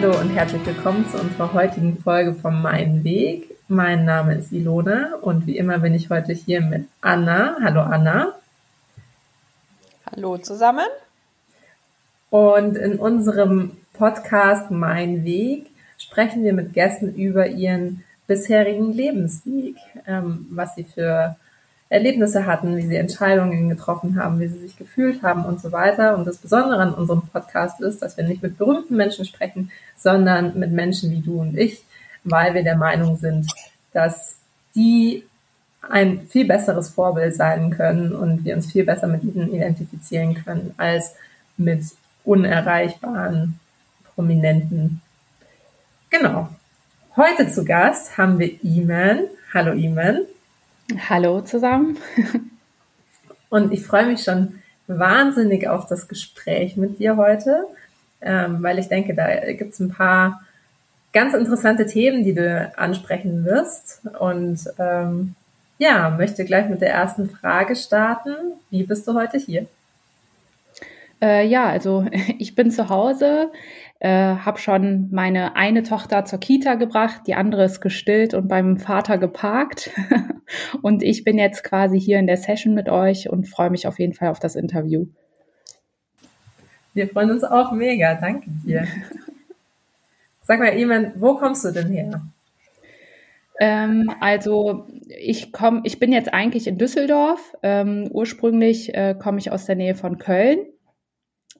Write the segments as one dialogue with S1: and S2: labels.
S1: Hallo und herzlich willkommen zu unserer heutigen Folge vom Mein Weg. Mein Name ist Ilona und wie immer bin ich heute hier mit Anna. Hallo Anna.
S2: Hallo zusammen.
S1: Und in unserem Podcast Mein Weg sprechen wir mit Gästen über ihren bisherigen Lebensweg, ähm, was sie für Erlebnisse hatten, wie sie Entscheidungen getroffen haben, wie sie sich gefühlt haben und so weiter. Und das Besondere an unserem Podcast ist, dass wir nicht mit berühmten Menschen sprechen, sondern mit Menschen wie du und ich, weil wir der Meinung sind, dass die ein viel besseres Vorbild sein können und wir uns viel besser mit ihnen identifizieren können als mit unerreichbaren, prominenten. Genau. Heute zu Gast haben wir Iman. Hallo Iman.
S3: Hallo zusammen.
S1: Und ich freue mich schon wahnsinnig auf das Gespräch mit dir heute, ähm, weil ich denke, da gibt es ein paar ganz interessante Themen, die du ansprechen wirst. Und ähm, ja, möchte gleich mit der ersten Frage starten. Wie bist du heute hier?
S3: Äh, ja, also ich bin zu Hause, äh, habe schon meine eine Tochter zur Kita gebracht, die andere ist gestillt und beim Vater geparkt. und ich bin jetzt quasi hier in der Session mit euch und freue mich auf jeden Fall auf das Interview.
S1: Wir freuen uns auch mega. Danke dir. Sag mal, Iman, wo kommst du denn her?
S3: Ähm, also ich komme, ich bin jetzt eigentlich in Düsseldorf. Ähm, ursprünglich äh, komme ich aus der Nähe von Köln.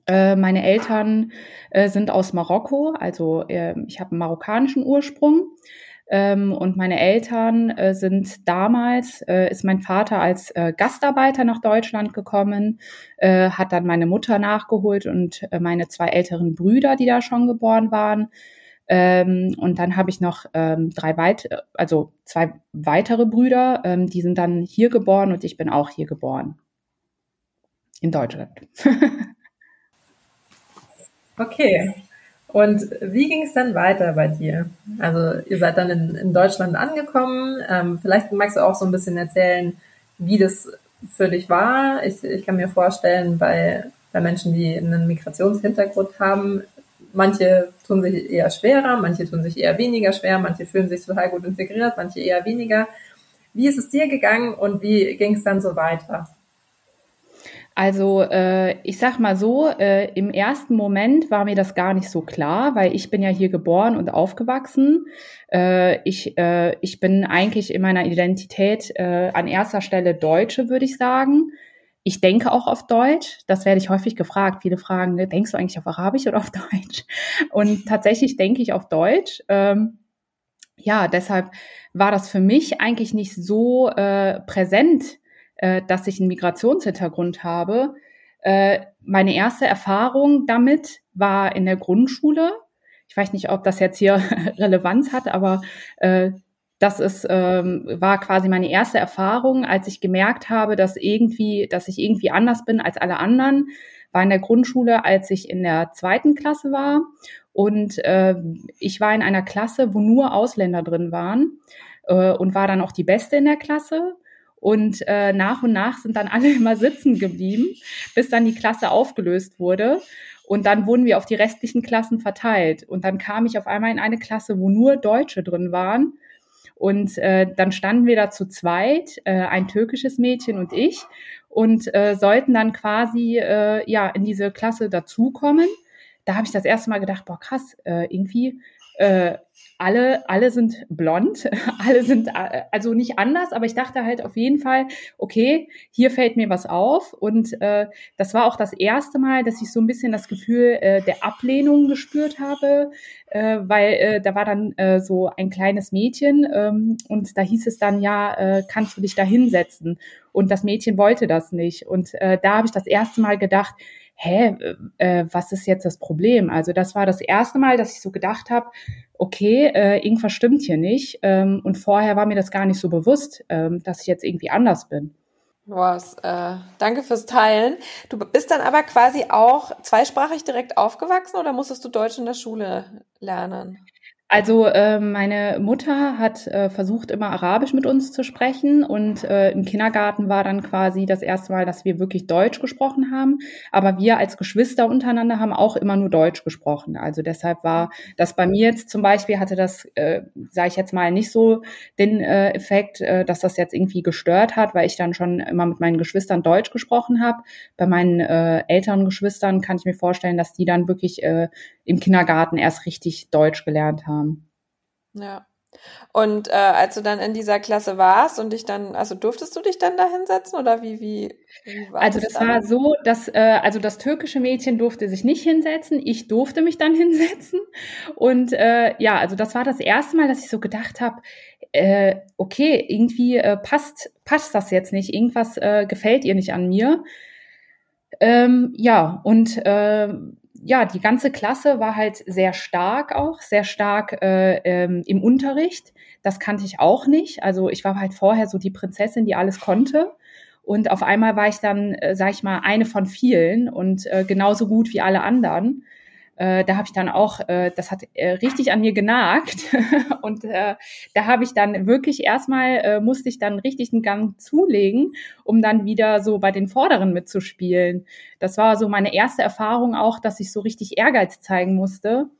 S3: Äh, meine Eltern äh, sind aus Marokko, also äh, ich habe einen marokkanischen Ursprung. Ähm, und meine Eltern äh, sind damals, äh, ist mein Vater als Gastarbeiter nach Deutschland gekommen, hat dann meine Mutter nachgeholt und meine zwei älteren Brüder, die da schon geboren waren. Ähm, und dann habe ich noch ähm, drei weit, also zwei weitere Brüder, ähm, die sind dann hier geboren und ich bin auch hier geboren. In Deutschland.
S1: Okay. Und wie ging es dann weiter bei dir? Also ihr seid dann in, in Deutschland angekommen. Ähm, vielleicht magst du auch so ein bisschen erzählen, wie das für dich war. Ich, ich kann mir vorstellen, bei, bei Menschen, die einen Migrationshintergrund haben, manche tun sich eher schwerer, manche tun sich eher weniger schwer, manche fühlen sich total gut integriert, manche eher weniger. Wie ist es dir gegangen und wie ging es dann so weiter?
S3: Also äh, ich sag mal so, äh, im ersten Moment war mir das gar nicht so klar, weil ich bin ja hier geboren und aufgewachsen. Äh, ich, äh, ich bin eigentlich in meiner Identität äh, an erster Stelle Deutsche, würde ich sagen. Ich denke auch auf Deutsch. Das werde ich häufig gefragt. Viele fragen, ne, denkst du eigentlich auf Arabisch oder auf Deutsch? Und tatsächlich denke ich auf Deutsch. Ähm, ja, deshalb war das für mich eigentlich nicht so äh, präsent, äh, dass ich einen Migrationshintergrund habe. Äh, meine erste Erfahrung damit war in der Grundschule. Ich weiß nicht, ob das jetzt hier Relevanz hat, aber äh, das ist, ähm, war quasi meine erste Erfahrung, als ich gemerkt habe, dass irgendwie, dass ich irgendwie anders bin als alle anderen. War in der Grundschule, als ich in der zweiten Klasse war. Und äh, ich war in einer Klasse, wo nur Ausländer drin waren äh, und war dann auch die Beste in der Klasse. Und äh, nach und nach sind dann alle immer sitzen geblieben, bis dann die Klasse aufgelöst wurde. Und dann wurden wir auf die restlichen Klassen verteilt. Und dann kam ich auf einmal in eine Klasse, wo nur Deutsche drin waren. Und äh, dann standen wir da zu zweit, äh, ein türkisches Mädchen und ich, und äh, sollten dann quasi äh, ja in diese Klasse dazukommen. Da habe ich das erste Mal gedacht, boah krass, äh, irgendwie äh, alle, alle sind blond, alle sind äh, also nicht anders, aber ich dachte halt auf jeden Fall, okay, hier fällt mir was auf. Und äh, das war auch das erste Mal, dass ich so ein bisschen das Gefühl äh, der Ablehnung gespürt habe, äh, weil äh, da war dann äh, so ein kleines Mädchen ähm, und da hieß es dann, ja, äh, kannst du dich da hinsetzen? Und das Mädchen wollte das nicht. Und äh, da habe ich das erste Mal gedacht, hä, äh, was ist jetzt das Problem? Also das war das erste Mal, dass ich so gedacht habe, okay, äh, irgendwas stimmt hier nicht. Ähm, und vorher war mir das gar nicht so bewusst, ähm, dass ich jetzt irgendwie anders bin.
S2: Was, äh, danke fürs Teilen. Du bist dann aber quasi auch zweisprachig direkt aufgewachsen oder musstest du Deutsch in der Schule lernen?
S3: Also äh, meine Mutter hat äh, versucht, immer Arabisch mit uns zu sprechen und äh, im Kindergarten war dann quasi das erste Mal, dass wir wirklich Deutsch gesprochen haben. Aber wir als Geschwister untereinander haben auch immer nur Deutsch gesprochen. Also deshalb war das bei mir jetzt zum Beispiel, hatte das, äh, sage ich jetzt mal, nicht so den äh, Effekt, äh, dass das jetzt irgendwie gestört hat, weil ich dann schon immer mit meinen Geschwistern Deutsch gesprochen habe. Bei meinen äh, älteren Geschwistern kann ich mir vorstellen, dass die dann wirklich äh, im Kindergarten erst richtig Deutsch gelernt haben.
S2: Ja. Und äh, als du dann in dieser Klasse warst und dich dann, also durftest du dich dann da hinsetzen oder wie, wie,
S3: wie war Also das, das war so, dass, äh, also das türkische Mädchen durfte sich nicht hinsetzen, ich durfte mich dann hinsetzen. Und äh, ja, also das war das erste Mal, dass ich so gedacht habe, äh, okay, irgendwie äh, passt, passt das jetzt nicht, irgendwas äh, gefällt ihr nicht an mir. Ähm, ja, und äh, ja, die ganze Klasse war halt sehr stark auch, sehr stark äh, ähm, im Unterricht. Das kannte ich auch nicht. Also ich war halt vorher so die Prinzessin, die alles konnte. Und auf einmal war ich dann, äh, sag ich mal, eine von vielen und äh, genauso gut wie alle anderen äh, da habe ich dann auch, äh, das hat äh, richtig an mir genagt und äh, da habe ich dann wirklich erstmal, äh, musste ich dann richtig einen Gang zulegen, um dann wieder so bei den Vorderen mitzuspielen. Das war so meine erste Erfahrung auch, dass ich so richtig Ehrgeiz zeigen musste.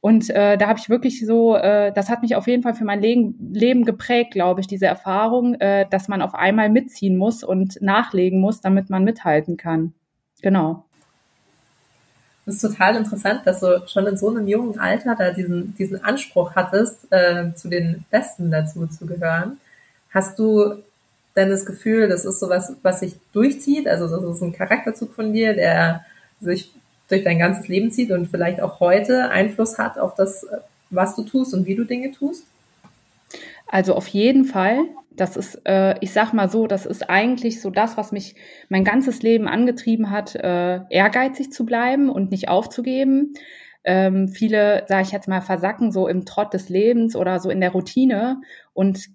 S3: Und äh, da habe ich wirklich so, äh, das hat mich auf jeden Fall für mein Leben, Leben geprägt, glaube ich, diese Erfahrung, äh, dass man auf einmal mitziehen muss und nachlegen muss, damit man mithalten kann. Genau.
S1: Das ist total interessant, dass du schon in so einem jungen Alter da diesen, diesen Anspruch hattest, äh, zu den Besten dazu zu gehören. Hast du denn das Gefühl, das ist sowas, was sich durchzieht? Also das ist ein Charakterzug von dir, der sich durch dein ganzes Leben zieht und vielleicht auch heute Einfluss hat auf das, was du tust und wie du Dinge tust?
S3: Also auf jeden Fall. Das ist, äh, ich sag mal so, das ist eigentlich so das, was mich mein ganzes Leben angetrieben hat, äh, ehrgeizig zu bleiben und nicht aufzugeben. Ähm, viele, sage ich jetzt mal, versacken so im Trott des Lebens oder so in der Routine und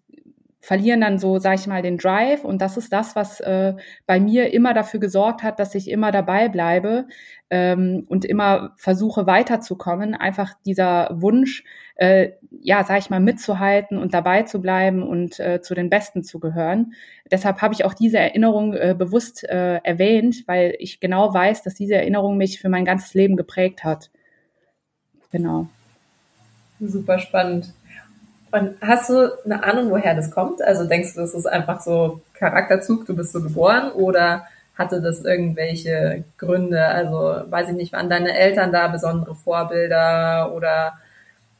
S3: verlieren dann so, sage ich mal, den Drive. Und das ist das, was äh, bei mir immer dafür gesorgt hat, dass ich immer dabei bleibe ähm, und immer versuche weiterzukommen. Einfach dieser Wunsch, äh, ja, sag ich mal, mitzuhalten und dabei zu bleiben und äh, zu den Besten zu gehören. Deshalb habe ich auch diese Erinnerung äh, bewusst äh, erwähnt, weil ich genau weiß, dass diese Erinnerung mich für mein ganzes Leben geprägt hat. Genau.
S1: Super spannend. Und hast du eine Ahnung, woher das kommt? Also denkst du, das ist einfach so Charakterzug, du bist so geboren oder hatte das irgendwelche Gründe? Also weiß ich nicht, waren deine Eltern da besondere Vorbilder oder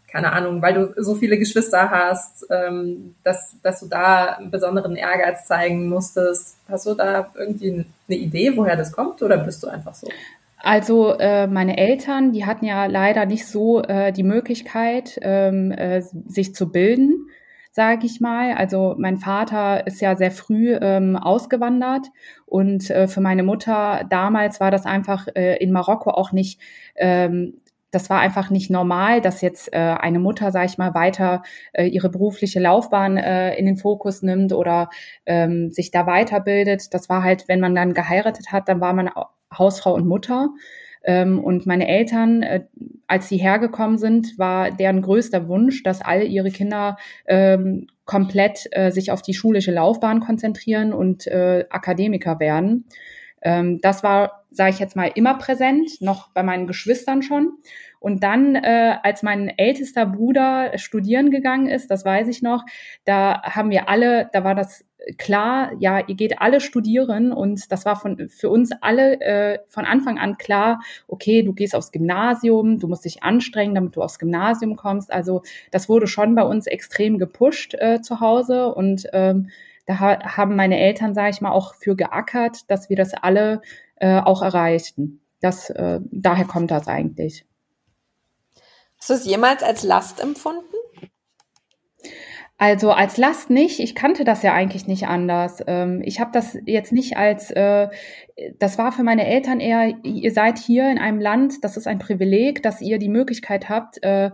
S1: keine Ahnung, weil du so viele Geschwister hast, ähm, dass, dass du da einen besonderen Ehrgeiz zeigen musstest. Hast du da irgendwie eine Idee, woher das kommt oder bist du einfach so?
S3: Also äh, meine Eltern, die hatten ja leider nicht so äh, die Möglichkeit, ähm, äh, sich zu bilden, sage ich mal. Also mein Vater ist ja sehr früh ähm, ausgewandert und äh, für meine Mutter damals war das einfach äh, in Marokko auch nicht ähm, das war einfach nicht normal, dass jetzt äh, eine Mutter, sag ich mal, weiter äh, ihre berufliche Laufbahn äh, in den Fokus nimmt oder ähm, sich da weiterbildet. Das war halt, wenn man dann geheiratet hat, dann war man Hausfrau und Mutter. Ähm, und meine Eltern, äh, als sie hergekommen sind, war deren größter Wunsch, dass alle ihre Kinder ähm, komplett äh, sich auf die schulische Laufbahn konzentrieren und äh, Akademiker werden. Ähm, das war, sage ich jetzt mal, immer präsent, noch bei meinen Geschwistern schon. Und dann, äh, als mein ältester Bruder studieren gegangen ist, das weiß ich noch, da haben wir alle, da war das klar, ja, ihr geht alle studieren und das war von, für uns alle äh, von Anfang an klar, okay, du gehst aufs Gymnasium, du musst dich anstrengen, damit du aufs Gymnasium kommst. Also das wurde schon bei uns extrem gepusht äh, zu Hause und ähm, da haben meine Eltern, sage ich mal, auch für geackert, dass wir das alle äh, auch erreichten. Das, äh, daher kommt das eigentlich.
S2: Hast du es jemals als Last empfunden?
S3: Also als Last nicht. Ich kannte das ja eigentlich nicht anders. Ähm, ich habe das jetzt nicht als, äh, das war für meine Eltern eher, ihr seid hier in einem Land, das ist ein Privileg, dass ihr die Möglichkeit habt, äh,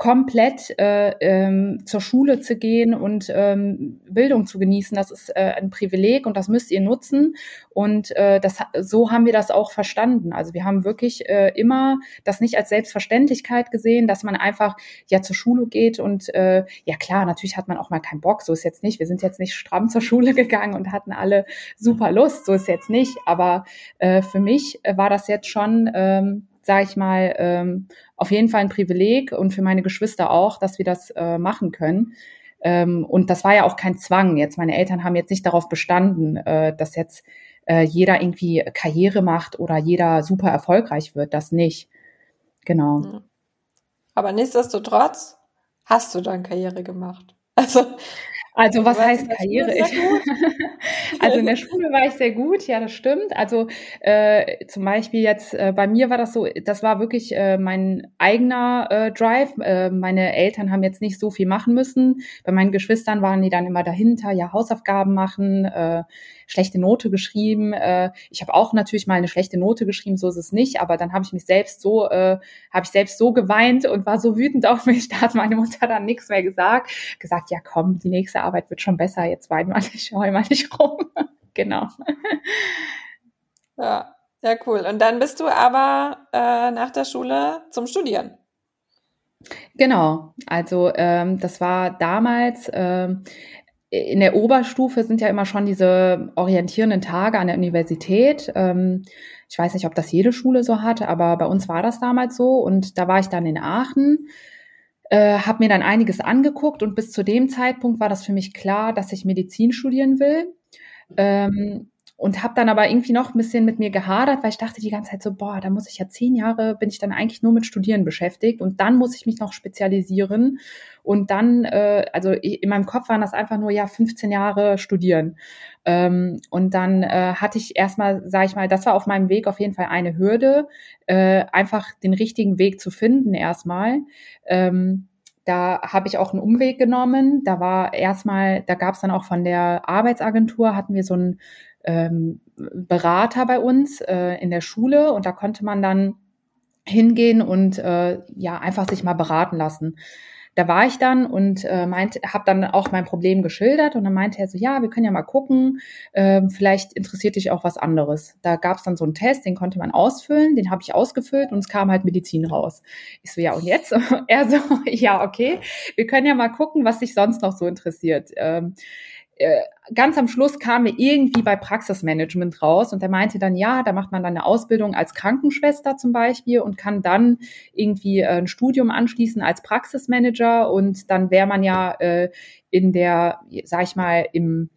S3: komplett äh, ähm, zur Schule zu gehen und ähm, Bildung zu genießen. Das ist äh, ein Privileg und das müsst ihr nutzen. Und äh, das, so haben wir das auch verstanden. Also wir haben wirklich äh, immer das nicht als Selbstverständlichkeit gesehen, dass man einfach ja zur Schule geht und äh, ja klar, natürlich hat man auch mal keinen Bock. So ist jetzt nicht. Wir sind jetzt nicht stramm zur Schule gegangen und hatten alle super Lust. So ist jetzt nicht. Aber äh, für mich war das jetzt schon ähm, sage ich mal, ähm, auf jeden Fall ein Privileg und für meine Geschwister auch, dass wir das äh, machen können. Ähm, und das war ja auch kein Zwang. Jetzt meine Eltern haben jetzt nicht darauf bestanden, äh, dass jetzt äh, jeder irgendwie Karriere macht oder jeder super erfolgreich wird. Das nicht. Genau.
S2: Aber nichtsdestotrotz hast du dann Karriere gemacht. Also
S3: also was heißt Karriere? also in der Schule war ich sehr gut, ja, das stimmt. Also äh, zum Beispiel jetzt äh, bei mir war das so, das war wirklich äh, mein eigener äh, Drive. Äh, meine Eltern haben jetzt nicht so viel machen müssen. Bei meinen Geschwistern waren die dann immer dahinter, ja, Hausaufgaben machen, äh, schlechte Note geschrieben. Äh, ich habe auch natürlich mal eine schlechte Note geschrieben, so ist es nicht, aber dann habe ich mich selbst so, äh, habe ich selbst so geweint und war so wütend auf mich, da hat meine Mutter dann nichts mehr gesagt. Gesagt, ja komm, die nächste Arbeit wird schon besser, jetzt wein mal nicht, heul mal nicht rum. genau.
S2: Ja, ja, cool. Und dann bist du aber äh, nach der Schule zum Studieren.
S3: Genau, also ähm, das war damals, ähm, in der Oberstufe sind ja immer schon diese orientierenden Tage an der Universität. Ähm, ich weiß nicht, ob das jede Schule so hatte, aber bei uns war das damals so. Und da war ich dann in Aachen, äh, habe mir dann einiges angeguckt und bis zu dem Zeitpunkt war das für mich klar, dass ich Medizin studieren will. Ähm, und habe dann aber irgendwie noch ein bisschen mit mir gehadert, weil ich dachte die ganze Zeit so, boah, da muss ich ja zehn Jahre, bin ich dann eigentlich nur mit Studieren beschäftigt und dann muss ich mich noch spezialisieren und dann, äh, also in meinem Kopf waren das einfach nur, ja, 15 Jahre studieren. Ähm, und dann äh, hatte ich erstmal, sage ich mal, das war auf meinem Weg auf jeden Fall eine Hürde, äh, einfach den richtigen Weg zu finden erstmal. Ähm, da habe ich auch einen Umweg genommen. Da war erstmal, da gab es dann auch von der Arbeitsagentur, hatten wir so einen ähm, Berater bei uns äh, in der Schule und da konnte man dann hingehen und äh, ja einfach sich mal beraten lassen. Da war ich dann und äh, meinte, habe dann auch mein Problem geschildert und dann meinte er so, ja, wir können ja mal gucken, äh, vielleicht interessiert dich auch was anderes. Da gab es dann so einen Test, den konnte man ausfüllen, den habe ich ausgefüllt und es kam halt Medizin raus. Ich so, ja und jetzt? er so, ja okay, wir können ja mal gucken, was dich sonst noch so interessiert. Ähm, äh, ganz am Schluss kamen wir irgendwie bei Praxismanagement raus und er meinte dann, ja, da macht man dann eine Ausbildung als Krankenschwester zum Beispiel und kann dann irgendwie äh, ein Studium anschließen als Praxismanager und dann wäre man ja äh, in der, sag ich mal, im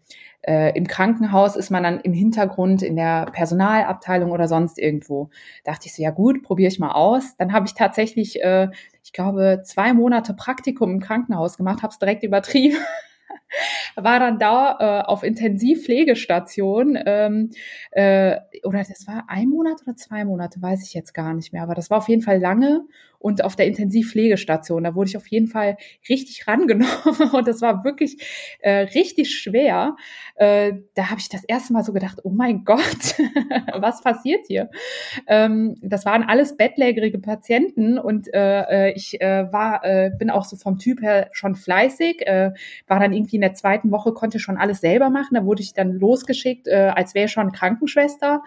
S3: äh, im Krankenhaus ist man dann im Hintergrund in der Personalabteilung oder sonst irgendwo. Dachte ich so, ja gut, probiere ich mal aus. Dann habe ich tatsächlich, äh, ich glaube, zwei Monate Praktikum im Krankenhaus gemacht, habe es direkt übertrieben war dann da äh, auf Intensivpflegestation ähm, äh, oder das war ein Monat oder zwei Monate, weiß ich jetzt gar nicht mehr, aber das war auf jeden Fall lange und auf der Intensivpflegestation. Da wurde ich auf jeden Fall richtig rangenommen und das war wirklich äh, richtig schwer. Äh, da habe ich das erste Mal so gedacht, oh mein Gott, was passiert hier? Ähm, das waren alles bettlägerige Patienten und äh, äh, ich äh, war, äh, bin auch so vom Typ her schon fleißig, äh, war dann irgendwie in der zweiten Woche, konnte schon alles selber machen. Da wurde ich dann losgeschickt, äh, als wäre schon Krankenschwester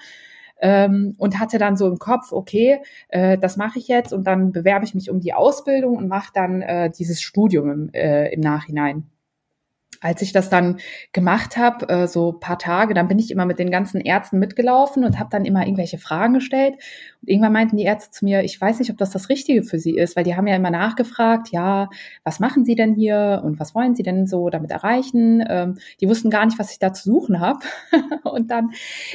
S3: ähm, und hatte dann so im Kopf, okay, äh, das mache ich jetzt und dann bewerbe ich mich um die Ausbildung und mache dann äh, dieses Studium im, äh, im Nachhinein als ich das dann gemacht habe, äh, so paar Tage, dann bin ich immer mit den ganzen Ärzten mitgelaufen und habe dann immer irgendwelche Fragen gestellt. Und irgendwann meinten die Ärzte zu mir, ich weiß nicht, ob das das Richtige für sie ist, weil die haben ja immer nachgefragt, ja, was machen Sie denn hier und was wollen Sie denn so damit erreichen? Ähm, die wussten gar nicht, was ich da zu suchen habe. und dann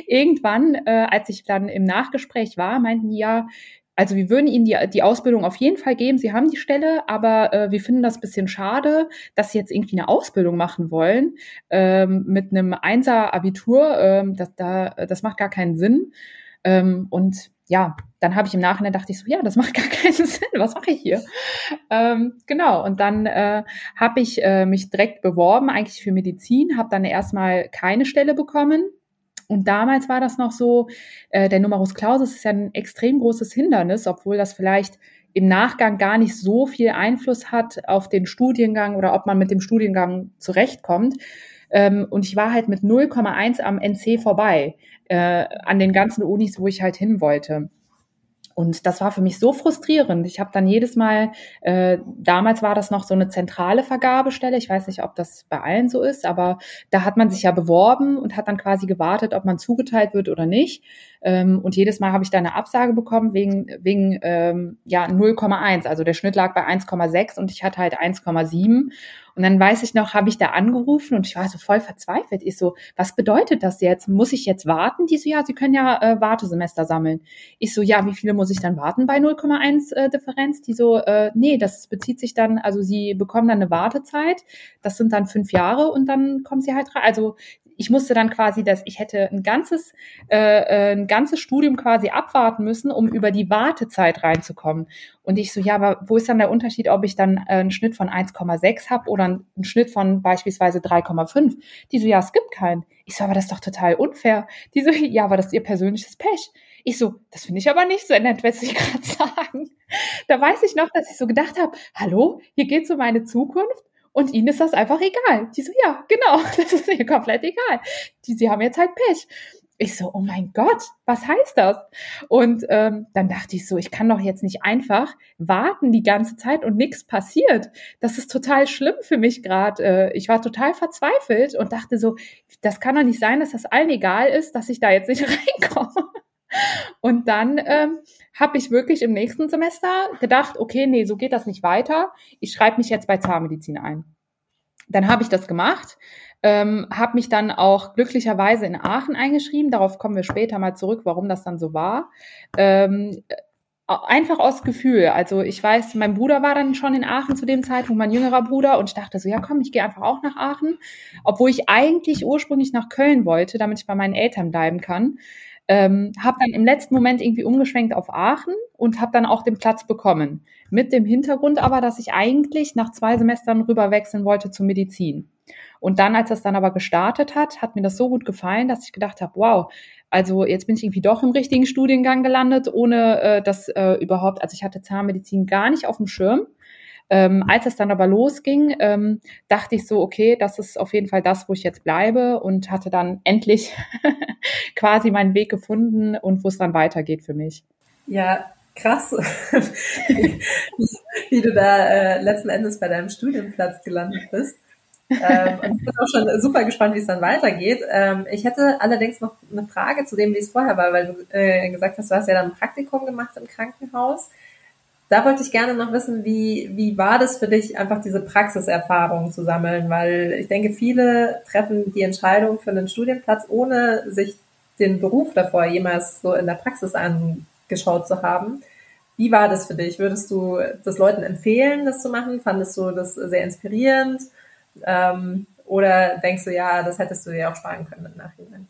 S3: irgendwann, äh, als ich dann im Nachgespräch war, meinten die ja, also wir würden Ihnen die, die Ausbildung auf jeden Fall geben. Sie haben die Stelle, aber äh, wir finden das bisschen schade, dass Sie jetzt irgendwie eine Ausbildung machen wollen ähm, mit einem Einser-Abitur. Ähm, das, da, das macht gar keinen Sinn. Ähm, und ja, dann habe ich im Nachhinein dachte ich so, ja, das macht gar keinen Sinn. Was mache ich hier? Ähm, genau. Und dann äh, habe ich äh, mich direkt beworben, eigentlich für Medizin, habe dann erstmal keine Stelle bekommen und damals war das noch so, äh, der Numerus Clausus ist ja ein extrem großes Hindernis, obwohl das vielleicht im Nachgang gar nicht so viel Einfluss hat auf den Studiengang oder ob man mit dem Studiengang zurechtkommt. Ähm, und ich war halt mit 0,1 am NC vorbei, äh, an den ganzen Unis, wo ich halt hin wollte. Und das war für mich so frustrierend. Ich habe dann jedes Mal, äh, damals war das noch so eine zentrale Vergabestelle. Ich weiß nicht, ob das bei allen so ist, aber da hat man sich ja beworben und hat dann quasi gewartet, ob man zugeteilt wird oder nicht. Ähm, und jedes Mal habe ich da eine Absage bekommen wegen, wegen ähm, ja 0,1. Also der Schnitt lag bei 1,6 und ich hatte halt 1,7. Und dann weiß ich noch, habe ich da angerufen und ich war so voll verzweifelt. Ich so, was bedeutet das jetzt? Muss ich jetzt warten? Die so, ja, Sie können ja äh, Wartesemester sammeln. Ich so, ja, wie viele muss ich dann warten bei 0,1 äh, Differenz? Die so, äh, nee, das bezieht sich dann, also Sie bekommen dann eine Wartezeit. Das sind dann fünf Jahre und dann kommen Sie halt rein. Also ich musste dann quasi das, ich hätte ein ganzes, äh, äh, ein ganzes Studium quasi abwarten müssen, um über die Wartezeit reinzukommen. Und ich so, ja, aber wo ist dann der Unterschied, ob ich dann äh, einen Schnitt von 1,6 habe oder einen Schnitt von beispielsweise 3,5? Die so, ja, es gibt keinen. Ich so, aber das ist doch total unfair. Die so, ja, aber das ist ihr persönliches Pech. Ich so, das finde ich aber nicht so nett, was ich gerade sagen. Da weiß ich noch, dass ich so gedacht habe, hallo, hier geht es um meine Zukunft und ihnen ist das einfach egal. Die so, ja, genau, das ist mir komplett egal. Die, sie haben jetzt halt Pech. Ich so, oh mein Gott, was heißt das? Und ähm, dann dachte ich so, ich kann doch jetzt nicht einfach warten die ganze Zeit und nichts passiert. Das ist total schlimm für mich gerade. Äh, ich war total verzweifelt und dachte so, das kann doch nicht sein, dass das allen egal ist, dass ich da jetzt nicht reinkomme. Und dann ähm, habe ich wirklich im nächsten Semester gedacht, okay, nee, so geht das nicht weiter. Ich schreibe mich jetzt bei Zahnmedizin ein. Dann habe ich das gemacht, ähm, habe mich dann auch glücklicherweise in Aachen eingeschrieben. Darauf kommen wir später mal zurück, warum das dann so war. Ähm, einfach aus Gefühl. Also ich weiß, mein Bruder war dann schon in Aachen zu dem Zeitpunkt, mein jüngerer Bruder, und ich dachte so, ja komm, ich gehe einfach auch nach Aachen, obwohl ich eigentlich ursprünglich nach Köln wollte, damit ich bei meinen Eltern bleiben kann. Ähm, habe dann im letzten Moment irgendwie umgeschwenkt auf Aachen und habe dann auch den Platz bekommen. Mit dem Hintergrund aber, dass ich eigentlich nach zwei Semestern rüber wechseln wollte zur Medizin. Und dann, als das dann aber gestartet hat, hat mir das so gut gefallen, dass ich gedacht habe, wow, also jetzt bin ich irgendwie doch im richtigen Studiengang gelandet, ohne äh, dass äh, überhaupt, also ich hatte Zahnmedizin gar nicht auf dem Schirm. Ähm, als es dann aber losging, ähm, dachte ich so, okay, das ist auf jeden Fall das, wo ich jetzt bleibe und hatte dann endlich quasi meinen Weg gefunden und wo es dann weitergeht für mich.
S1: Ja, krass, wie du da äh, letzten Endes bei deinem Studienplatz gelandet bist. ähm, ich bin auch schon super gespannt, wie es dann weitergeht. Ähm, ich hätte allerdings noch eine Frage zu dem, wie es vorher war, weil du äh, gesagt hast, du hast ja dann ein Praktikum gemacht im Krankenhaus. Da wollte ich gerne noch wissen, wie, wie war das für dich, einfach diese Praxiserfahrung zu sammeln? Weil ich denke, viele treffen die Entscheidung für einen Studienplatz, ohne sich den Beruf davor jemals so in der Praxis angeschaut zu haben. Wie war das für dich? Würdest du das Leuten empfehlen, das zu machen? Fandest du das sehr inspirierend? Ähm, oder denkst du, ja, das hättest du dir auch sparen können im Nachhinein?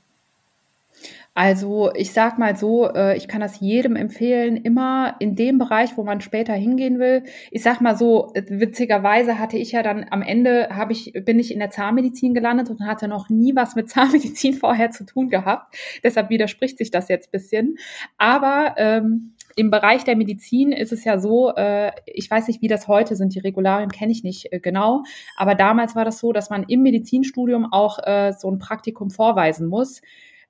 S3: Also ich sag mal so, äh, ich kann das jedem empfehlen, immer in dem Bereich, wo man später hingehen will. Ich sag mal so, äh, witzigerweise hatte ich ja dann am Ende habe ich bin ich in der Zahnmedizin gelandet und hatte noch nie was mit Zahnmedizin vorher zu tun gehabt. Deshalb widerspricht sich das jetzt bisschen. Aber ähm, im Bereich der Medizin ist es ja so, äh, ich weiß nicht, wie das heute sind, die Regularien kenne ich nicht äh, genau, aber damals war das so, dass man im Medizinstudium auch äh, so ein Praktikum vorweisen muss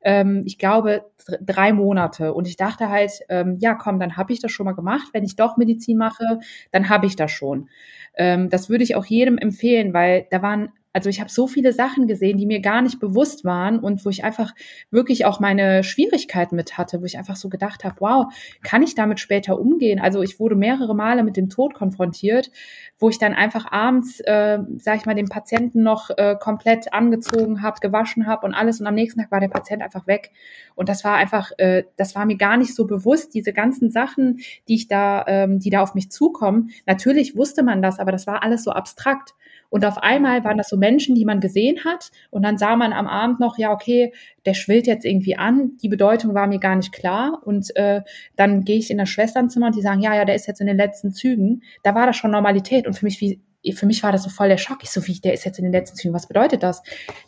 S3: ähm, ich glaube, drei Monate. Und ich dachte halt, ähm, ja, komm, dann habe ich das schon mal gemacht. Wenn ich doch Medizin mache, dann habe ich das schon. Ähm, das würde ich auch jedem empfehlen, weil da waren also ich habe so viele Sachen gesehen, die mir gar nicht bewusst waren und wo ich einfach wirklich auch meine Schwierigkeiten mit hatte, wo ich einfach so gedacht habe, wow, kann ich damit später umgehen? Also ich wurde mehrere Male mit dem Tod konfrontiert, wo ich dann einfach abends, äh, sag ich mal, den Patienten noch äh, komplett angezogen habe, gewaschen habe und alles und am nächsten Tag war der Patient einfach weg. Und das war einfach, äh, das war mir gar nicht so bewusst, diese ganzen Sachen, die ich da, ähm, die da auf mich zukommen. Natürlich wusste man das, aber das war alles so abstrakt. Und auf einmal waren das so Menschen, die man gesehen hat. Und dann sah man am Abend noch, ja, okay, der schwillt jetzt irgendwie an. Die Bedeutung war mir gar nicht klar. Und äh, dann gehe ich in das Schwesternzimmer und die sagen, ja, ja, der ist jetzt in den letzten Zügen. Da war das schon Normalität. Und für mich wie für mich war das so voll der Schock. Ich so, wie, der ist jetzt in den letzten Zügen, was bedeutet das?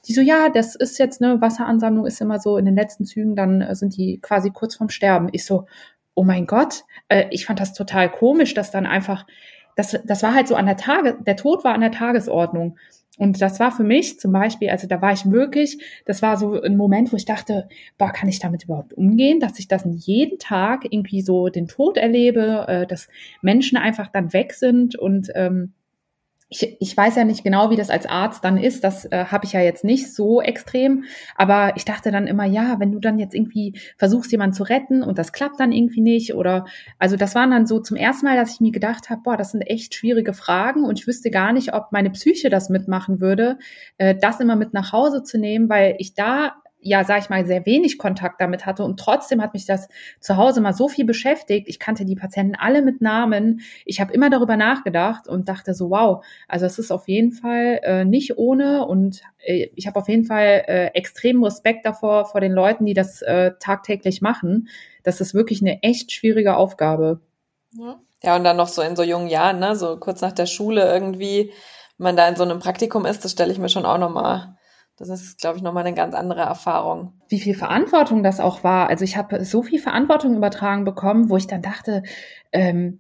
S3: Die so, ja, das ist jetzt, ne, Wasseransammlung ist immer so in den letzten Zügen, dann äh, sind die quasi kurz vorm Sterben. Ich so, oh mein Gott, äh, ich fand das total komisch, dass dann einfach, das, das war halt so an der Tage, der Tod war an der Tagesordnung. Und das war für mich zum Beispiel, also da war ich wirklich, das war so ein Moment, wo ich dachte, boah, kann ich damit überhaupt umgehen, dass ich das jeden Tag irgendwie so den Tod erlebe, äh, dass Menschen einfach dann weg sind und ähm, ich, ich weiß ja nicht genau, wie das als Arzt dann ist. Das äh, habe ich ja jetzt nicht so extrem. Aber ich dachte dann immer, ja, wenn du dann jetzt irgendwie versuchst, jemanden zu retten und das klappt dann irgendwie nicht. Oder also das waren dann so zum ersten Mal, dass ich mir gedacht habe, boah, das sind echt schwierige Fragen und ich wüsste gar nicht, ob meine Psyche das mitmachen würde, äh, das immer mit nach Hause zu nehmen, weil ich da ja, sag ich mal, sehr wenig Kontakt damit hatte. Und trotzdem hat mich das zu Hause mal so viel beschäftigt. Ich kannte die Patienten alle mit Namen. Ich habe immer darüber nachgedacht und dachte so, wow, also es ist auf jeden Fall äh, nicht ohne. Und äh, ich habe auf jeden Fall äh, extremen Respekt davor, vor den Leuten, die das äh, tagtäglich machen. Das ist wirklich eine echt schwierige Aufgabe.
S2: Ja. ja, und dann noch so in so jungen Jahren, ne, so kurz nach der Schule irgendwie, wenn man da in so einem Praktikum ist, das stelle ich mir schon auch nochmal das ist, glaube ich, nochmal eine ganz andere Erfahrung.
S3: Wie viel Verantwortung das auch war. Also ich habe so viel Verantwortung übertragen bekommen, wo ich dann dachte, ähm,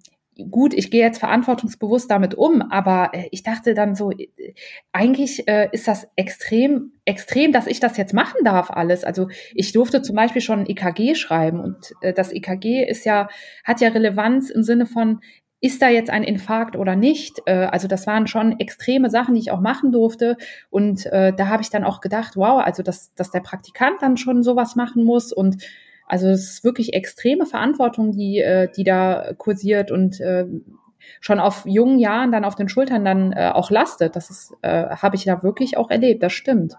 S3: gut, ich gehe jetzt verantwortungsbewusst damit um, aber äh, ich dachte dann so, äh, eigentlich äh, ist das extrem, extrem, dass ich das jetzt machen darf alles. Also ich durfte zum Beispiel schon ein EKG schreiben und äh, das EKG ist ja, hat ja Relevanz im Sinne von, ist da jetzt ein Infarkt oder nicht? Äh, also das waren schon extreme Sachen, die ich auch machen durfte. Und äh, da habe ich dann auch gedacht, wow, also dass, dass der Praktikant dann schon sowas machen muss. Und also es ist wirklich extreme Verantwortung, die, äh, die da kursiert und schon auf jungen Jahren dann auf den Schultern dann auch lastet. Das ist, habe ich da wirklich auch erlebt, das stimmt.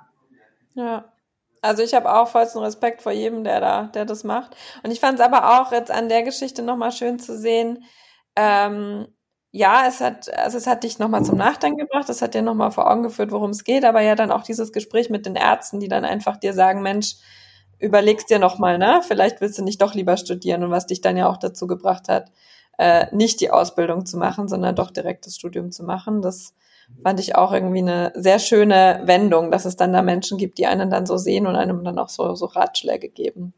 S2: Ja. Also ich habe auch vollsten Respekt vor jedem, der da, der das macht. Und ich fand es aber auch jetzt an der Geschichte nochmal schön zu sehen, ähm, ja, es hat, also es hat dich nochmal zum Nachdenken gebracht, es hat dir nochmal vor Augen geführt, worum es geht, aber ja dann auch dieses Gespräch mit den Ärzten, die dann einfach dir sagen, Mensch, überlegst dir nochmal, ne? Vielleicht willst du nicht doch lieber studieren und was dich dann ja auch dazu gebracht hat, äh, nicht die Ausbildung zu machen, sondern doch direkt das Studium zu machen. Das fand ich auch irgendwie eine sehr schöne Wendung, dass es dann da Menschen gibt, die einen dann so sehen und einem dann auch so, so Ratschläge geben.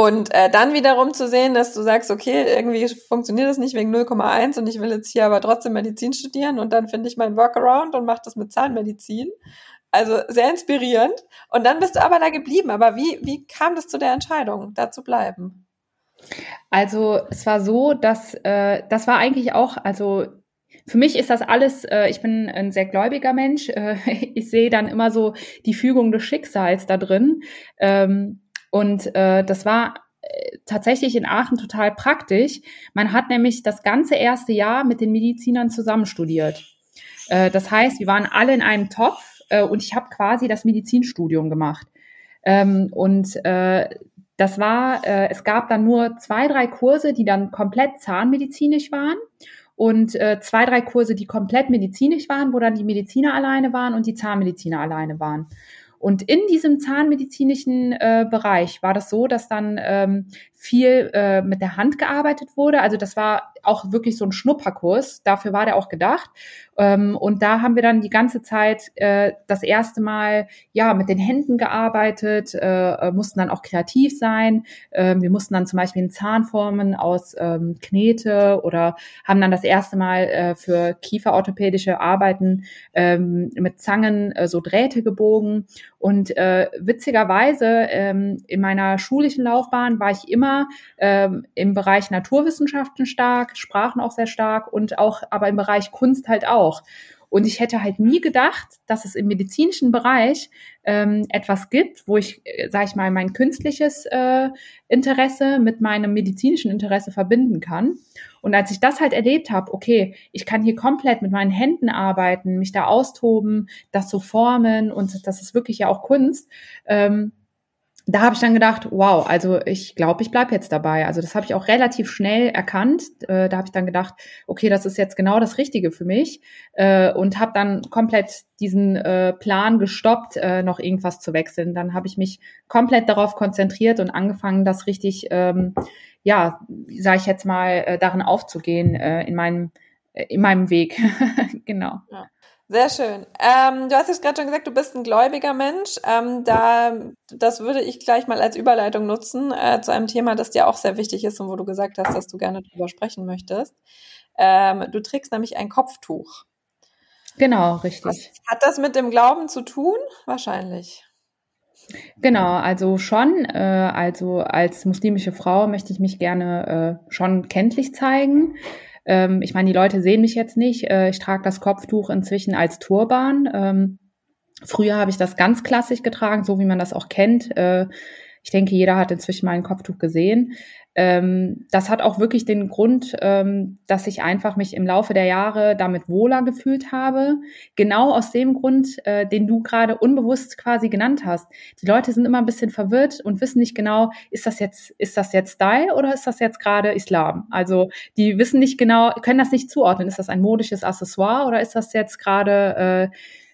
S2: Und äh, dann wiederum zu sehen, dass du sagst, okay, irgendwie funktioniert das nicht wegen 0,1 und ich will jetzt hier aber trotzdem Medizin studieren und dann finde ich meinen Workaround und mache das mit Zahnmedizin. Also sehr inspirierend. Und dann bist du aber da geblieben. Aber wie, wie kam das zu der Entscheidung, da zu bleiben?
S3: Also es war so, dass äh, das war eigentlich auch, also für mich ist das alles, äh, ich bin ein sehr gläubiger Mensch. Äh, ich sehe dann immer so die Fügung des Schicksals da drin. Ähm, und äh, das war äh, tatsächlich in Aachen total praktisch. Man hat nämlich das ganze erste Jahr mit den Medizinern zusammen studiert. Äh, das heißt, wir waren alle in einem Topf äh, und ich habe quasi das Medizinstudium gemacht. Ähm, und äh, das war, äh, es gab dann nur zwei, drei Kurse, die dann komplett zahnmedizinisch waren und äh, zwei, drei Kurse, die komplett medizinisch waren, wo dann die Mediziner alleine waren und die Zahnmediziner alleine waren. Und in diesem zahnmedizinischen äh, Bereich war das so, dass dann ähm, viel äh, mit der Hand gearbeitet wurde. Also das war auch wirklich so ein Schnupperkurs. Dafür war der auch gedacht. Ähm, und da haben wir dann die ganze Zeit äh, das erste Mal ja mit den Händen gearbeitet, äh, äh mussten dann auch kreativ sein. Äh, wir mussten dann zum Beispiel in Zahnformen aus ähm, Knete oder haben dann das erste Mal äh, für kieferorthopädische Arbeiten ähm, mit Zangen äh, so Drähte gebogen. Und äh, witzigerweise ähm, in meiner schulischen Laufbahn war ich immer ähm, im Bereich Naturwissenschaften stark, Sprachen auch sehr stark und auch aber im Bereich Kunst halt auch. Und ich hätte halt nie gedacht, dass es im medizinischen Bereich ähm, etwas gibt, wo ich, äh, sage ich mal, mein künstliches äh, Interesse mit meinem medizinischen Interesse verbinden kann. Und als ich das halt erlebt habe, okay, ich kann hier komplett mit meinen Händen arbeiten, mich da austoben, das so formen und das ist wirklich ja auch Kunst. Ähm, da habe ich dann gedacht, wow, also ich glaube, ich bleib jetzt dabei. Also das habe ich auch relativ schnell erkannt. Äh, da habe ich dann gedacht, okay, das ist jetzt genau das Richtige für mich äh, und habe dann komplett diesen äh, Plan gestoppt, äh, noch irgendwas zu wechseln. Dann habe ich mich komplett darauf konzentriert und angefangen, das richtig, ähm, ja, sage ich jetzt mal, äh, darin aufzugehen äh, in meinem äh, in meinem Weg. genau.
S2: Ja. Sehr schön. Ähm, du hast jetzt gerade schon gesagt, du bist ein gläubiger Mensch. Ähm, da, das würde ich gleich mal als Überleitung nutzen äh, zu einem Thema, das dir auch sehr wichtig ist und wo du gesagt hast, dass du gerne darüber sprechen möchtest. Ähm, du trägst nämlich ein Kopftuch.
S3: Genau, richtig. Was
S2: hat das mit dem Glauben zu tun? Wahrscheinlich.
S3: Genau, also schon. Äh, also als muslimische Frau möchte ich mich gerne äh, schon kenntlich zeigen. Ähm, ich meine, die Leute sehen mich jetzt nicht. Äh, ich trage das Kopftuch inzwischen als Turban. Ähm, früher habe ich das ganz klassisch getragen, so wie man das auch kennt. Äh, ich denke, jeder hat inzwischen mein Kopftuch gesehen. Ähm, das hat auch wirklich den Grund, ähm, dass ich einfach mich im Laufe der Jahre damit wohler gefühlt habe. Genau aus dem Grund, äh, den du gerade unbewusst quasi genannt hast. Die Leute sind immer ein bisschen verwirrt und wissen nicht genau, ist das jetzt, ist das jetzt Style oder ist das jetzt gerade Islam? Also die wissen nicht genau, können das nicht zuordnen. Ist das ein modisches Accessoire oder ist das jetzt gerade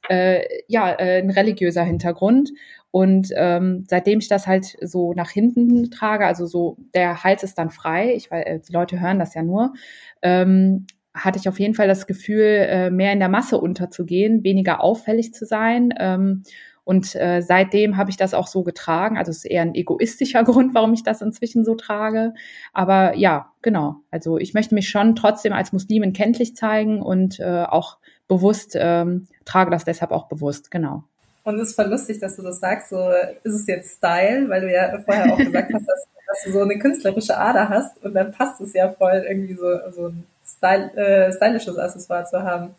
S3: äh, äh, ja äh, ein religiöser Hintergrund? Und ähm, seitdem ich das halt so nach hinten trage, also so der Hals ist dann frei, ich weil äh, die Leute hören das ja nur, ähm, hatte ich auf jeden Fall das Gefühl, äh, mehr in der Masse unterzugehen, weniger auffällig zu sein. Ähm, und äh, seitdem habe ich das auch so getragen. Also es ist eher ein egoistischer Grund, warum ich das inzwischen so trage. Aber ja, genau. Also ich möchte mich schon trotzdem als Muslimin kenntlich zeigen und äh, auch bewusst ähm, trage das deshalb auch bewusst, genau.
S1: Und es ist voll lustig, dass du das sagst, so ist es jetzt Style, weil du ja vorher auch gesagt hast, dass, dass, du so eine künstlerische Ader hast und dann passt es ja voll, irgendwie so, so ein Style, äh, stylisches Accessoire zu haben.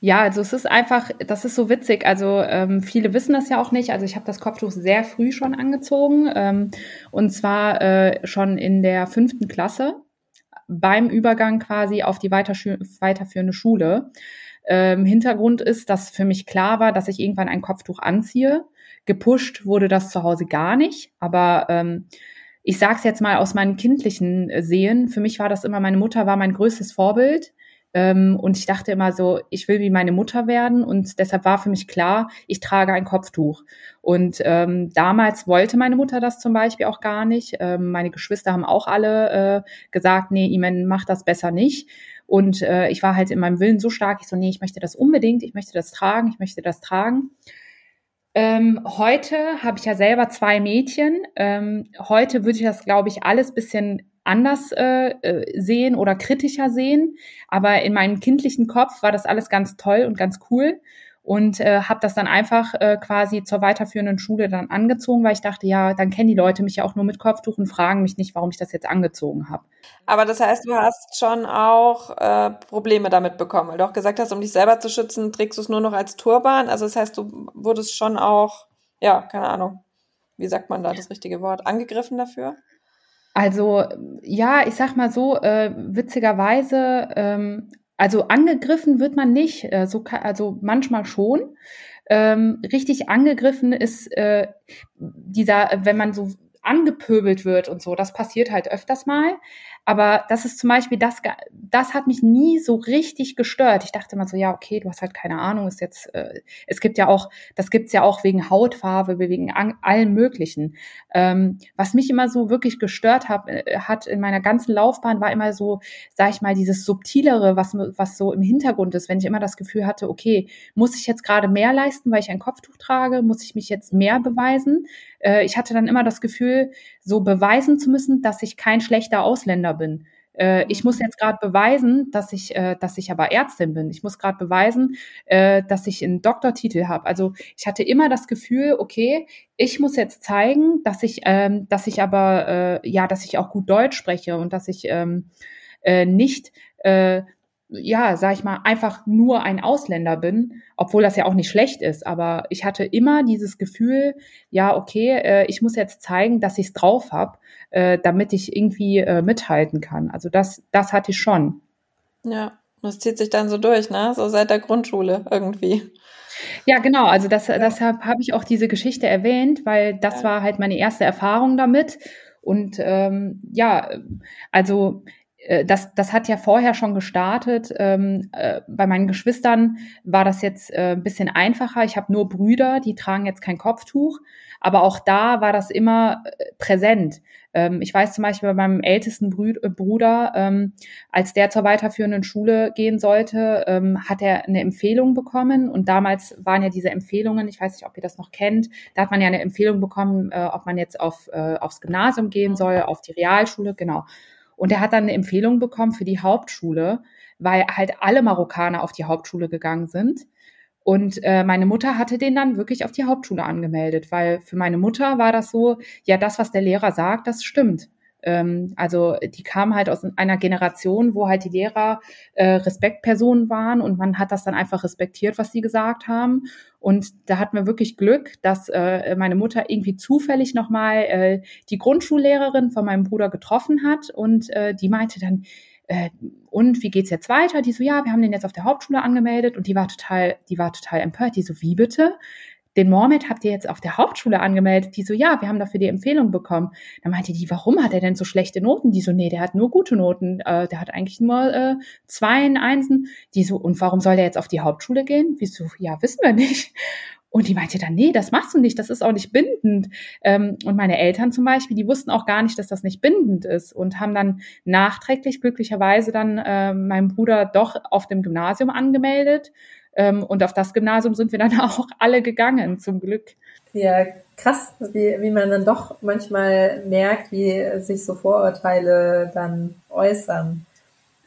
S3: Ja, also es ist einfach, das ist so witzig. Also ähm, viele wissen das ja auch nicht. Also ich habe das Kopftuch sehr früh schon angezogen ähm, und zwar äh, schon in der fünften Klasse beim Übergang quasi auf die weiterführende Schule. Ähm, Hintergrund ist, dass für mich klar war, dass ich irgendwann ein Kopftuch anziehe. Gepusht wurde das zu Hause gar nicht, aber ähm, ich sage es jetzt mal aus meinen kindlichen Sehen. Für mich war das immer, meine Mutter war mein größtes Vorbild. Ähm, und ich dachte immer so, ich will wie meine Mutter werden und deshalb war für mich klar, ich trage ein Kopftuch. Und ähm, damals wollte meine Mutter das zum Beispiel auch gar nicht. Ähm, meine Geschwister haben auch alle äh, gesagt, nee, Imen, mach das besser nicht. Und äh, ich war halt in meinem Willen so stark, ich so, nee, ich möchte das unbedingt, ich möchte das tragen, ich möchte das tragen. Ähm, heute habe ich ja selber zwei Mädchen. Ähm, heute würde ich das, glaube ich, alles bisschen anders äh, äh, sehen oder kritischer sehen. Aber in meinem kindlichen Kopf war das alles ganz toll und ganz cool und äh, habe das dann einfach äh, quasi zur weiterführenden Schule dann angezogen, weil ich dachte, ja, dann kennen die Leute mich ja auch nur mit Kopftuch und fragen mich nicht, warum ich das jetzt angezogen habe.
S2: Aber das heißt, du hast schon auch äh, Probleme damit bekommen, weil du auch gesagt hast, um dich selber zu schützen, trägst du es nur noch als Turban. Also das heißt, du wurdest schon auch, ja, keine Ahnung, wie sagt man da das richtige Wort, angegriffen dafür?
S3: Also ja, ich sag mal so, äh, witzigerweise ähm, also angegriffen wird man nicht, äh, so also manchmal schon. Ähm, richtig angegriffen ist äh, dieser, wenn man so angepöbelt wird und so, das passiert halt öfters mal. Aber das ist zum Beispiel, das, das hat mich nie so richtig gestört. Ich dachte immer so, ja, okay, du hast halt keine Ahnung, ist jetzt, äh, es gibt ja auch, das gibt's ja auch wegen Hautfarbe, wegen an, allem Möglichen. Ähm, was mich immer so wirklich gestört hab, äh, hat in meiner ganzen Laufbahn, war immer so, sag ich mal, dieses Subtilere, was, was so im Hintergrund ist, wenn ich immer das Gefühl hatte, okay, muss ich jetzt gerade mehr leisten, weil ich ein Kopftuch trage? Muss ich mich jetzt mehr beweisen? Äh, ich hatte dann immer das Gefühl, so beweisen zu müssen, dass ich kein schlechter Ausländer bin. Äh, ich muss jetzt gerade beweisen, dass ich, äh, dass ich aber Ärztin bin. Ich muss gerade beweisen, äh, dass ich einen Doktortitel habe. Also ich hatte immer das Gefühl, okay, ich muss jetzt zeigen, dass ich, ähm, dass ich aber, ja, dass ich auch gut Deutsch spreche und dass ich ähm, äh, nicht ja, sag ich mal, einfach nur ein Ausländer bin, obwohl das ja auch nicht schlecht ist. Aber ich hatte immer dieses Gefühl, ja, okay, äh, ich muss jetzt zeigen, dass ich es drauf habe, äh, damit ich irgendwie äh, mithalten kann. Also das, das hatte ich schon.
S2: Ja, das zieht sich dann so durch, ne? So seit der Grundschule irgendwie.
S3: Ja, genau. Also das, deshalb habe ich auch diese Geschichte erwähnt, weil das ja. war halt meine erste Erfahrung damit. Und ähm, ja, also das, das hat ja vorher schon gestartet. Ähm, äh, bei meinen Geschwistern war das jetzt äh, ein bisschen einfacher. Ich habe nur Brüder, die tragen jetzt kein Kopftuch. Aber auch da war das immer äh, präsent. Ähm, ich weiß zum Beispiel bei meinem ältesten Brü äh, Bruder, ähm, als der zur weiterführenden Schule gehen sollte, ähm, hat er eine Empfehlung bekommen. Und damals waren ja diese Empfehlungen, ich weiß nicht, ob ihr das noch kennt, da hat man ja eine Empfehlung bekommen, äh, ob man jetzt auf, äh, aufs Gymnasium gehen soll, auf die Realschule, genau. Und er hat dann eine Empfehlung bekommen für die Hauptschule, weil halt alle Marokkaner auf die Hauptschule gegangen sind. Und äh, meine Mutter hatte den dann wirklich auf die Hauptschule angemeldet, weil für meine Mutter war das so, ja, das, was der Lehrer sagt, das stimmt. Ähm, also die kam halt aus einer Generation, wo halt die Lehrer äh, Respektpersonen waren und man hat das dann einfach respektiert, was sie gesagt haben. Und da hatten wir wirklich Glück, dass äh, meine Mutter irgendwie zufällig nochmal äh, die Grundschullehrerin von meinem Bruder getroffen hat und äh, die meinte dann, äh, und wie geht's jetzt weiter? Die so, ja, wir haben den jetzt auf der Hauptschule angemeldet und die war total, die war total empört. Die so, wie bitte? Den Mohammed habt ihr jetzt auf der Hauptschule angemeldet? Die so, ja, wir haben dafür die Empfehlung bekommen. Dann meinte die, warum hat er denn so schlechte Noten? Die so, nee, der hat nur gute Noten. Äh, der hat eigentlich nur äh, Zweien, Einsen. Die so, und warum soll der jetzt auf die Hauptschule gehen? Wieso? Ja, wissen wir nicht. Und die meinte dann, nee, das machst du nicht, das ist auch nicht bindend. Ähm, und meine Eltern zum Beispiel, die wussten auch gar nicht, dass das nicht bindend ist und haben dann nachträglich glücklicherweise dann äh, meinen Bruder doch auf dem Gymnasium angemeldet. Ähm, und auf das Gymnasium sind wir dann auch alle gegangen, zum Glück.
S1: Ja, krass, wie, wie man dann doch manchmal merkt, wie sich so Vorurteile dann äußern.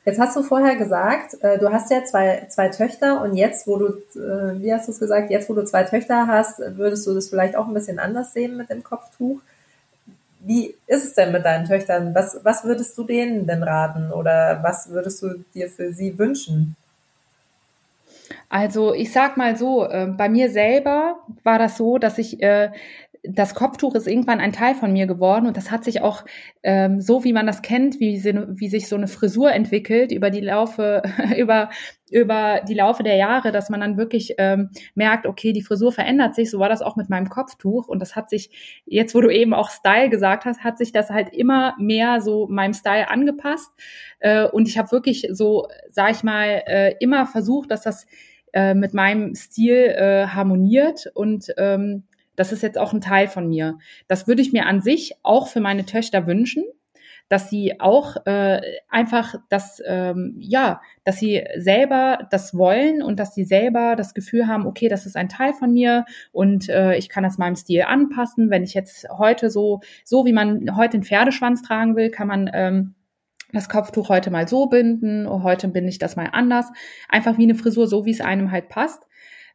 S1: Jetzt hast du vorher gesagt, äh, du hast ja zwei, zwei Töchter und jetzt, wo du, äh, wie hast du es gesagt, jetzt, wo du zwei Töchter hast, würdest du das vielleicht auch ein bisschen anders sehen mit dem Kopftuch. Wie ist es denn mit deinen Töchtern? Was, was würdest du denen denn raten oder was würdest du dir für sie wünschen?
S3: Also ich sag mal so, äh, bei mir selber war das so, dass ich äh, das Kopftuch ist irgendwann ein Teil von mir geworden und das hat sich auch ähm, so, wie man das kennt, wie, sie, wie sich so eine Frisur entwickelt über die Laufe, über, über die Laufe der Jahre, dass man dann wirklich ähm, merkt, okay, die Frisur verändert sich. So war das auch mit meinem Kopftuch und das hat sich, jetzt wo du eben auch Style gesagt hast, hat sich das halt immer mehr so meinem Style angepasst äh, und ich habe wirklich so, sag ich mal, äh, immer versucht, dass das äh, mit meinem Stil äh, harmoniert und ähm, das ist jetzt auch ein Teil von mir. Das würde ich mir an sich auch für meine Töchter wünschen, dass sie auch äh, einfach das, ähm, ja, dass sie selber das wollen und dass sie selber das Gefühl haben, okay, das ist ein Teil von mir und äh, ich kann das meinem Stil anpassen. Wenn ich jetzt heute so, so wie man heute einen Pferdeschwanz tragen will, kann man ähm, das Kopftuch heute mal so binden, heute bin ich das mal anders. Einfach wie eine Frisur, so wie es einem halt passt.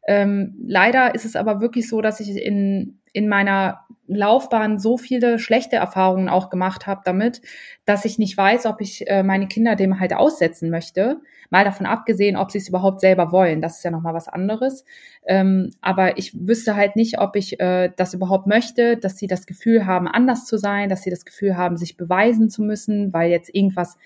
S3: Ähm, leider ist es aber wirklich so, dass ich in, in meiner Laufbahn so viele schlechte Erfahrungen auch gemacht habe damit, dass ich nicht weiß, ob ich äh, meine Kinder dem halt aussetzen möchte. Mal davon abgesehen, ob sie es überhaupt selber wollen. Das ist ja nochmal was anderes. Ähm, aber ich wüsste halt nicht, ob ich äh, das überhaupt möchte, dass sie das Gefühl haben, anders zu sein, dass sie das Gefühl haben, sich beweisen zu müssen, weil jetzt irgendwas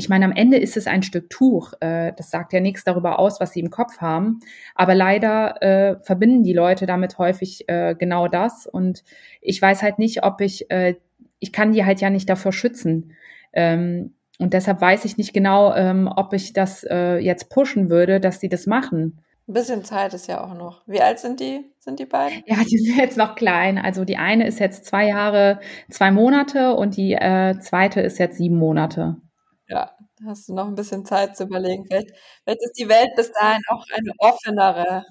S3: ich meine, am Ende ist es ein Stück Tuch. Äh, das sagt ja nichts darüber aus, was sie im Kopf haben. Aber leider äh, verbinden die Leute damit häufig äh, genau das. Und ich weiß halt nicht, ob ich, äh, ich kann die halt ja nicht davor schützen. Ähm, und deshalb weiß ich nicht genau, ähm, ob ich das äh, jetzt pushen würde, dass sie das machen.
S2: Ein bisschen Zeit ist ja auch noch. Wie alt sind die? Sind die beiden?
S3: Ja, die sind jetzt noch klein. Also die eine ist jetzt zwei Jahre, zwei Monate und die äh, zweite ist jetzt sieben Monate.
S2: Ja, da hast du noch ein bisschen Zeit zu überlegen. Vielleicht, vielleicht ist die Welt bis dahin auch eine offenere.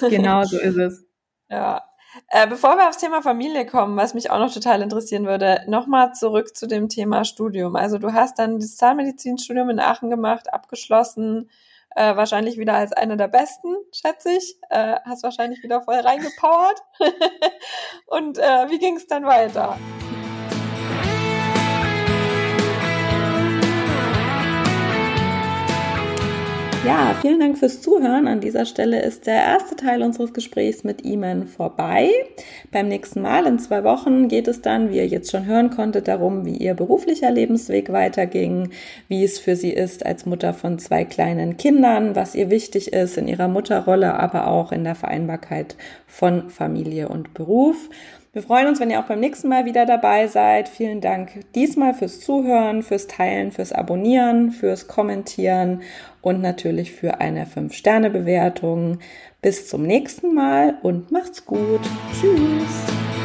S3: Genau, so ist es.
S2: Ja. Äh, bevor wir aufs Thema Familie kommen, was mich auch noch total interessieren würde, nochmal zurück zu dem Thema Studium. Also du hast dann das Zahnmedizinstudium in Aachen gemacht, abgeschlossen, äh, wahrscheinlich wieder als einer der Besten, schätze ich. Äh, hast wahrscheinlich wieder voll reingepowert. Und äh, wie ging es dann weiter? Ja, vielen Dank fürs Zuhören. An dieser Stelle ist der erste Teil unseres Gesprächs mit Iman vorbei. Beim nächsten Mal in zwei Wochen geht es dann, wie ihr jetzt schon hören konntet, darum, wie ihr beruflicher Lebensweg weiterging, wie es für sie ist als Mutter von zwei kleinen Kindern, was ihr wichtig ist in ihrer Mutterrolle, aber auch in der Vereinbarkeit von Familie und Beruf. Wir freuen uns, wenn ihr auch beim nächsten Mal wieder dabei seid. Vielen Dank diesmal fürs Zuhören, fürs Teilen, fürs Abonnieren, fürs Kommentieren und natürlich für eine 5-Sterne-Bewertung. Bis zum nächsten Mal und macht's gut. Tschüss.